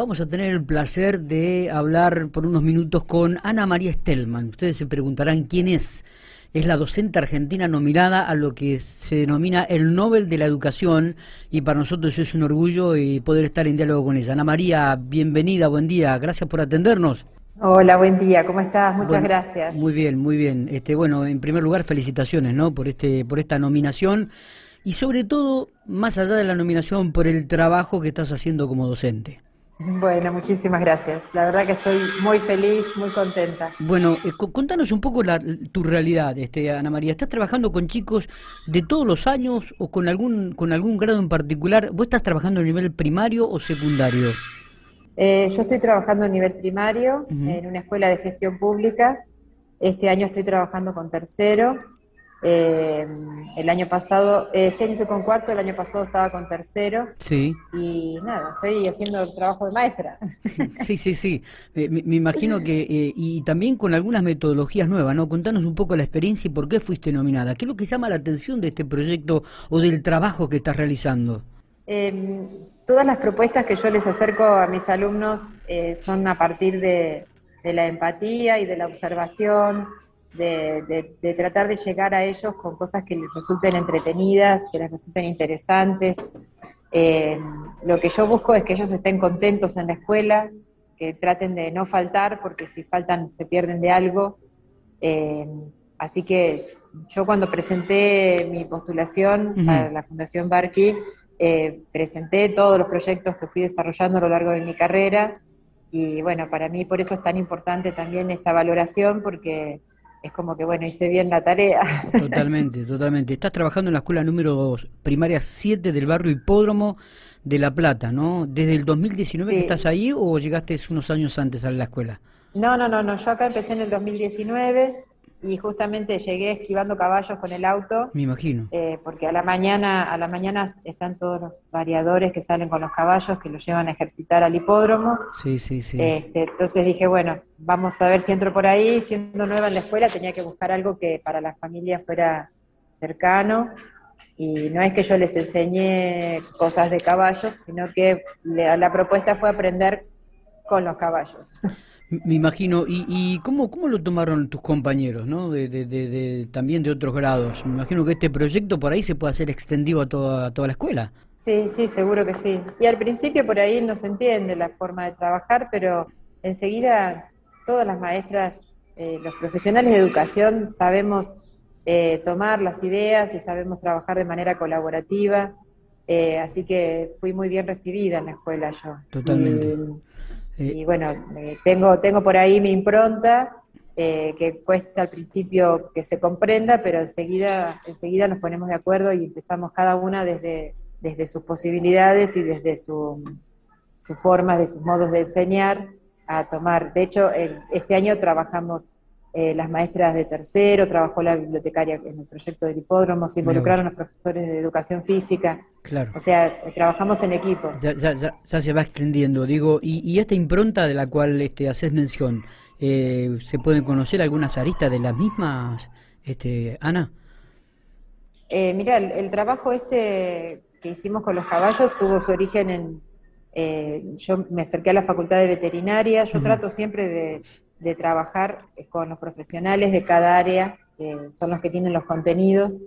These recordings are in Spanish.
vamos a tener el placer de hablar por unos minutos con Ana María Stelman. Ustedes se preguntarán quién es. Es la docente argentina nominada a lo que se denomina el Nobel de la Educación y para nosotros es un orgullo y poder estar en diálogo con ella. Ana María, bienvenida, buen día, gracias por atendernos. Hola, buen día, ¿cómo estás? Muchas gracias. Muy bien, muy bien. Este, bueno, en primer lugar, felicitaciones, ¿no? Por este, por esta nominación y sobre todo, más allá de la nominación, por el trabajo que estás haciendo como docente. Bueno, muchísimas gracias. La verdad que estoy muy feliz, muy contenta. Bueno, eh, contanos un poco tu realidad, este, Ana María. ¿Estás trabajando con chicos de todos los años o con algún con algún grado en particular? ¿Vos estás trabajando a nivel primario o secundario? Eh, yo estoy trabajando a nivel primario en una escuela de gestión pública. Este año estoy trabajando con tercero eh, el año pasado, este año estoy con cuarto, el año pasado estaba con tercero. Sí. Y nada, estoy haciendo el trabajo de maestra. Sí, sí, sí. me, imagino que, eh, y también con algunas metodologías nuevas, ¿no? Contanos un poco la experiencia y por qué fuiste nominada. ¿Qué es lo que llama la atención de este proyecto o del trabajo que estás realizando? Em, todas las propuestas que yo les acerco a mis alumnos eh, son a partir de, de la empatía y de la observación de, tratar de llegar a ellos con cosas que les resulten entretenidas, que les resulten interesantes. Eh, lo que yo busco es que ellos estén contentos en la escuela, que traten de no faltar, porque si faltan se pierden de algo. Eh, así que yo cuando presenté mi postulación a la Fundación Barqui, eh, presenté todos los proyectos que fui desarrollando a lo largo de mi carrera y bueno, para mí por eso es tan importante también esta valoración porque es como que, bueno, hice bien la tarea. Totalmente, totalmente. Estás trabajando en la escuela número primaria 7 del barrio Hipódromo de La Plata, ¿no? ¿Desde el 2019 que estás ahí o llegaste unos años antes a la escuela? No, no, no, no. Yo acá empecé en el 2019 y justamente llegué esquivando caballos con el auto. Me imagino. Eh, porque a la mañana, a la mañana están todos los variadores que salen con los caballos que los llevan a ejercitar al hipódromo. Sí, sí, sí. Este, entonces dije, bueno, vamos a ver si entro por ahí. Siendo nueva en la escuela tenía que buscar algo que para la familia fuera cercano. Y no es que yo les enseñé cosas de caballos, sino que la propuesta fue aprender con los caballos. Me imagino, ¿y, y cómo, cómo lo tomaron tus compañeros, ¿no? De, de, de, también de otros grados? Me imagino que este proyecto por ahí se puede hacer extendido a toda, a toda la escuela. Sí, sí, seguro que sí. Y al principio por ahí no se entiende la forma de trabajar, pero enseguida todas las maestras, eh, los profesionales de educación sabemos eh, tomar las ideas y sabemos trabajar de manera colaborativa. Eh, así que fui muy bien recibida en la escuela yo. Totalmente. Y bueno, eh, tengo, tengo por ahí mi impronta, eh, que cuesta al principio que se comprenda, pero enseguida, enseguida nos ponemos de acuerdo y empezamos cada una desde, desde sus posibilidades y desde su, su forma, de sus modos de enseñar a tomar. De hecho, este año trabajamos eh, las maestras de tercero, trabajó la bibliotecaria en el proyecto del hipódromo, se involucraron los profesores de educación física. Claro. O sea, eh, trabajamos en equipo. Ya, ya, ya, se va extendiendo, digo, y, y, esta impronta de la cual este, haces mención, eh, ¿se pueden conocer algunas aristas de las mismas, este, Ana? Eh, mira, el, trabajo este que hicimos con los caballos tuvo su origen en... yo me acerqué a la facultad de veterinaria, yo trato siempre de de trabajar con los profesionales de cada área, que son los que tienen los contenidos.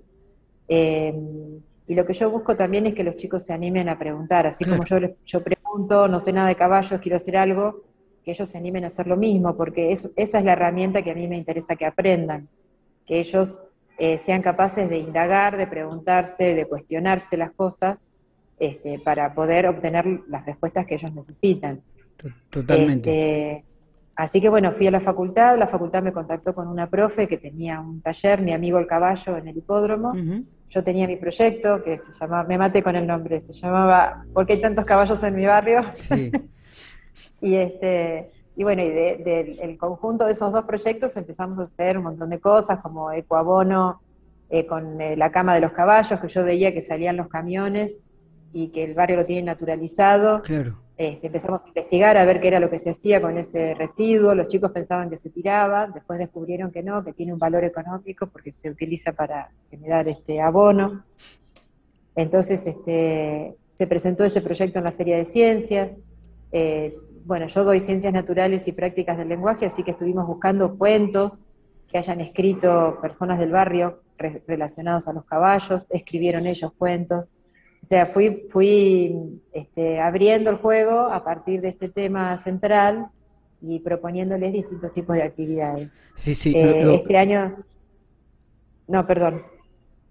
Eh, y lo que yo busco también es que los chicos se animen a preguntar, así como yo, yo pregunto, no sé nada de caballos, quiero hacer algo, que ellos se animen a hacer lo mismo, porque esa es la herramienta que a mí me interesa que aprendan, que ellos eh, sean capaces de indagar, de preguntarse, de cuestionarse las cosas, este, para poder obtener las respuestas que ellos necesitan. Totalmente. Este, Así que bueno, fui a la facultad, la facultad me contactó con una profe que tenía un taller, mi amigo el caballo, en el hipódromo. Yo tenía mi proyecto que se llamaba, me maté con el nombre, se llamaba ¿Por qué hay tantos caballos en mi barrio? Sí. y este y bueno, y del conjunto de esos dos proyectos empezamos a hacer un montón de cosas, como ecoabono, eh, con eh, la cama de los caballos, que yo veía que salían los camiones y que el barrio lo tiene naturalizado. Claro. Este, empezamos a investigar a ver qué era lo que se hacía con ese residuo, los chicos pensaban que se tiraba, después descubrieron que no, que tiene un valor económico porque se utiliza para generar este abono. Entonces este, se presentó ese proyecto en la Feria de Ciencias, Eh, bueno, yo doy ciencias naturales y prácticas del lenguaje, así que estuvimos buscando cuentos que hayan escrito personas del barrio relacionados a los caballos, escribieron ellos cuentos. O sea, fui, fui este, abriendo el juego a partir de este tema central y proponiéndoles distintos tipos de actividades. Sí, sí. Eh, este año... No, perdón.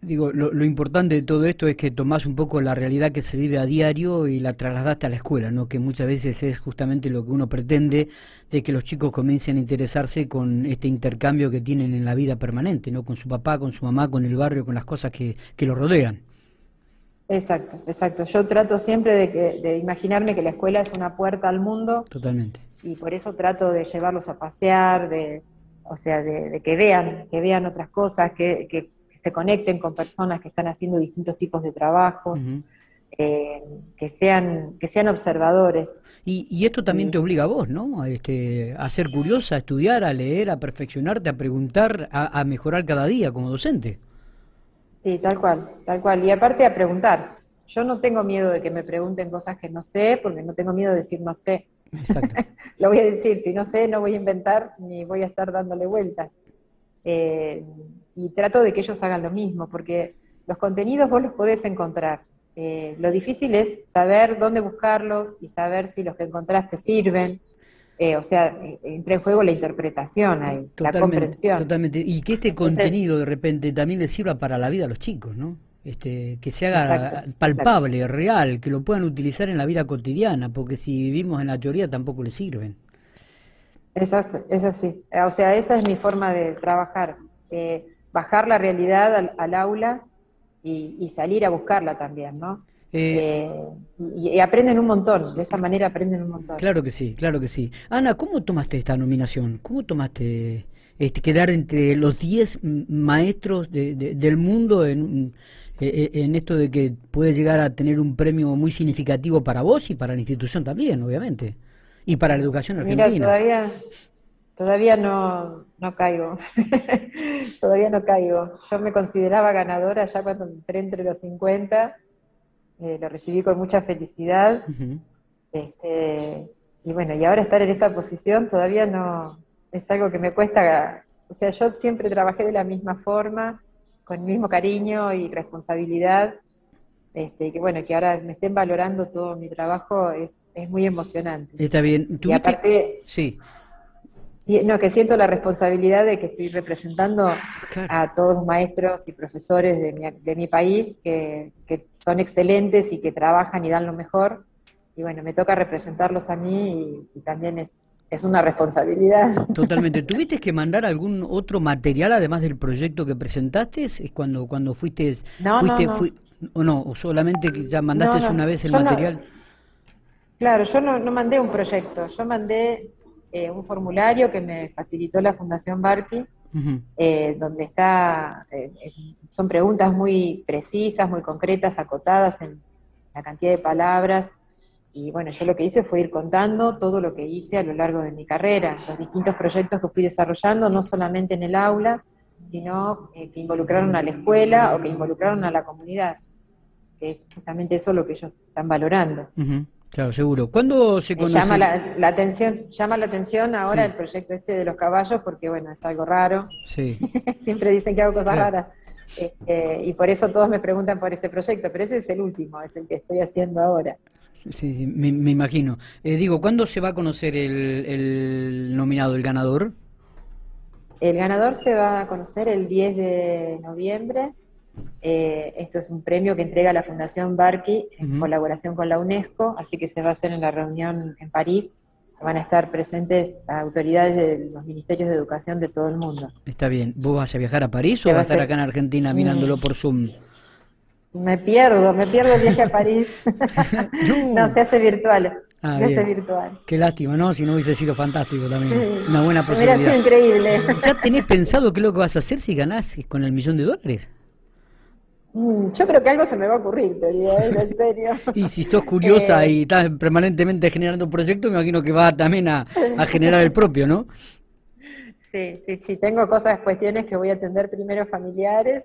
Digo, lo, importante de todo esto es que tomás un poco la realidad que se vive a diario y la trasladaste a la escuela, ¿no? Que muchas veces es justamente lo que uno pretende de que los chicos comiencen a interesarse con este intercambio que tienen en la vida permanente, ¿no? Con su papá, con su mamá, con el barrio, con las cosas que, que lo rodean. Exacto, exacto. Yo trato siempre de, que, de imaginarme que la escuela es una puerta al mundo. Totalmente. Y por eso trato de llevarlos a pasear, de, o sea, de, que vean, que vean otras cosas, que, que se conecten con personas que están haciendo distintos tipos de trabajos, eh, que, sean, que sean observadores. Y, esto también te obliga a vos, ¿no? A, este, a ser curiosa, a estudiar, a leer, a perfeccionarte, a preguntar, a, mejorar cada día como docente. Sí, tal cual, tal cual. Y aparte a preguntar. Yo no tengo miedo de que me pregunten cosas que no sé, porque no tengo miedo de decir no sé. Exacto. Lo voy a decir, si no sé, no voy a inventar ni voy a estar dándole vueltas. Eh, y trato de que ellos hagan lo mismo, porque los contenidos vos los podés encontrar. Eh, lo difícil es saber dónde buscarlos y saber si los que encontraste sirven. Eh, o sea, entra en juego la interpretación ahí, la comprensión. Totalmente. Y que este contenido de repente también le sirva para la vida a los chicos, ¿no? Este, que se haga palpable, real, que lo puedan utilizar en la vida cotidiana, porque si vivimos en la teoría tampoco les sirven. Es así, O sea, esa es mi forma de trabajar. Eh, bajar la realidad al, aula y, salir a buscarla también, ¿no? Eh, eh, y, aprenden un montón, de esa manera aprenden un montón. Claro que sí, claro que sí. Ana, ¿cómo tomaste esta nominación? ¿Cómo tomaste este, quedar entre los 10 maestros del mundo en, en esto de que puede llegar a tener un premio muy significativo para vos y para la institución también, obviamente? Y para la educación argentina. Mira, todavía, todavía no, no caigo. todavía no caigo. Yo me consideraba ganadora ya cuando entré entre los 50. Eh, lo recibí con mucha felicidad. este, y bueno, y ahora estar en esta posición todavía no es algo que me cuesta. O sea, yo siempre trabajé de la misma forma, con el mismo cariño y responsabilidad. Este, que bueno, que ahora me estén valorando todo mi trabajo es, es muy emocionante. Está bien. Y aparte, sí. No, que siento la responsabilidad de que estoy representando a todos los maestros y profesores de mi, de mi país que, que, son excelentes y que trabajan y dan lo mejor. Y bueno, me toca representarlos a mí y, también es, es una responsabilidad. Totalmente. ¿Tuviste que mandar algún otro material además del proyecto que presentaste? ¿Es cuando, cuando fuiste, no, fuiste, no, o no? ¿O solamente que ya mandaste una vez el material? claro, yo no, no mandé un proyecto, yo mandé eh, un formulario que me facilitó la Fundación Barqui, eh, donde está, eh, son preguntas muy precisas, muy concretas, acotadas en la cantidad de palabras. Y bueno, yo lo que hice fue ir contando todo lo que hice a lo largo de mi carrera, los distintos proyectos que fui desarrollando, no solamente en el aula, sino que involucraron a la escuela o que involucraron a la comunidad, que es justamente eso lo que ellos están valorando. Claro, seguro. ¿Cuándo se conoce? Llama la, atención, llama la atención ahora el proyecto este de los caballos porque bueno, es algo raro. Sí. Siempre dicen que hago cosas raras. Este, y por eso todos me preguntan por ese proyecto, pero ese es el último, es el que estoy haciendo ahora. Sí, me, imagino. Eh, digo, ¿cuándo se va a conocer el, el nominado, el ganador? El ganador se va a conocer el 10 de noviembre eh, esto es un premio que entrega la Fundación Barqui en colaboración con la UNESCO, así que se va a hacer en la reunión en París. Van a estar presentes autoridades de los ministerios de educación de todo el mundo. Está bien. ¿Vos vas a viajar a París o vas a estar acá en Argentina mirándolo por Zoom? Me pierdo, me pierdo el viaje a París. no. se hace virtual. Ah, se hace virtual. Qué lástima, ¿no? Si no hubiese sido fantástico también. Una buena posibilidad. Hubiera sido increíble. ¿Ya tenés pensado qué es lo que vas a hacer si ganás con el millón de dólares? Mm, yo creo que algo se me va a ocurrir, te digo, ¿eh? en serio. y si sos curiosa eh, y estás permanentemente generando un proyecto, me imagino que va también a, generar el propio, ¿no? Sí, sí, sí, tengo cosas, cuestiones que voy a atender primero familiares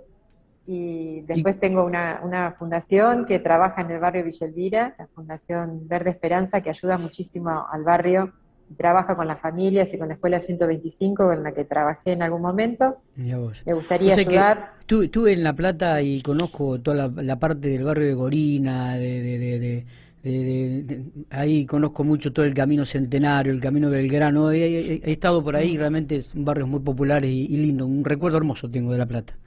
y después tengo una, una, fundación que trabaja en el barrio Villa Elvira, la Fundación Verde Esperanza, que ayuda muchísimo al barrio, trabaja con las familias y con la Escuela 125, en la que trabajé en algún momento. Me gustaría ayudar. Estuve en La Plata y conozco toda la, parte del barrio de Gorina, de, de, ahí conozco mucho todo el camino centenario, el camino Belgrano, he, he, estado por ahí, realmente son barrios muy populares y, y lindo, un recuerdo hermoso tengo de La Plata.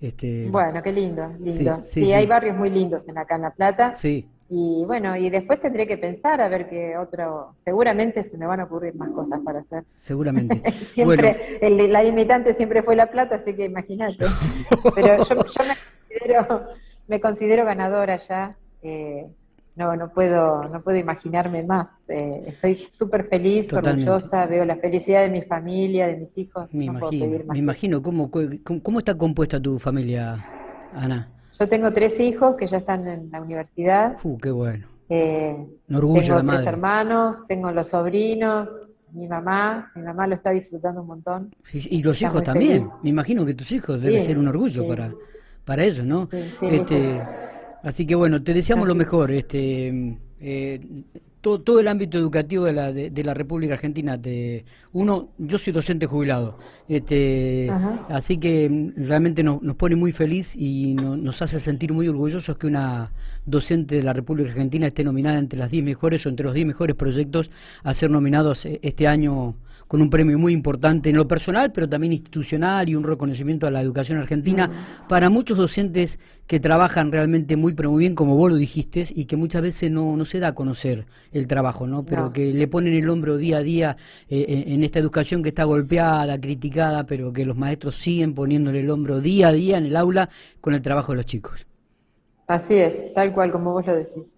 Este... Bueno, qué lindo, lindo. Sí, hay barrios muy lindos en acá en La Plata. Sí. Y bueno, y después tendré que pensar a ver qué otro, seguramente se me van a ocurrir más cosas para hacer. Seguramente. siempre, el, la limitante siempre fue La Plata, así que imagínate. Pero yo, yo, me considero, me considero ganadora ya. Eh, no, no puedo, no puedo imaginarme más. Eh, estoy súper feliz, orgullosa, veo la felicidad de mi familia, de mis hijos. Me imagino, me imagino ¿cómo, cómo, está compuesta tu familia, Ana. Yo tengo tres hijos que ya están en la universidad. Uh, qué bueno. Eh, orgullo tengo tres hermanos, tengo los sobrinos, mi mamá, mi mamá lo está disfrutando un montón. y los hijos también. Me imagino que tus hijos debe ser un orgullo para, para ellos, ¿no? este, Así que bueno, te deseamos lo mejor. Este, eh, todo, todo, el ámbito educativo de la, de, la República Argentina. Te, uno, yo soy docente jubilado, este, así que mm, realmente nos, nos pone muy feliz y nos hace sentir muy orgullosos que una docente de la República Argentina esté nominada entre las 10 mejores o entre los 10 mejores proyectos a ser nominados eh, este año con un premio muy importante en lo personal, pero también institucional y un reconocimiento a la educación argentina para muchos docentes que trabajan realmente muy, pero muy bien, como vos lo dijiste, y que muchas veces no, no se da a conocer el trabajo, ¿no? Pero que le ponen el hombro día a día eh, en esta educación que está golpeada, criticada, pero que los maestros siguen poniéndole el hombro día a día en el aula con el trabajo de los chicos. Así es, tal cual como vos lo decís.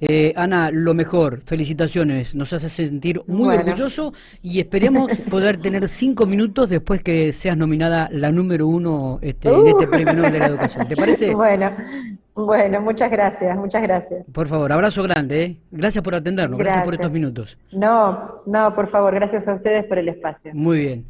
Eh, Ana, lo mejor, felicitaciones, nos hace sentir muy orgulloso y esperemos poder tener cinco minutos después que seas nominada la número uno este, en este uh. Premio Nobel de la Educación. ¿Te parece? Bueno, bueno, muchas gracias, muchas gracias. Por favor, abrazo grande, ¿eh? gracias por atendernos, gracias por estos minutos. No, no, por favor, gracias a ustedes por el espacio. Muy bien.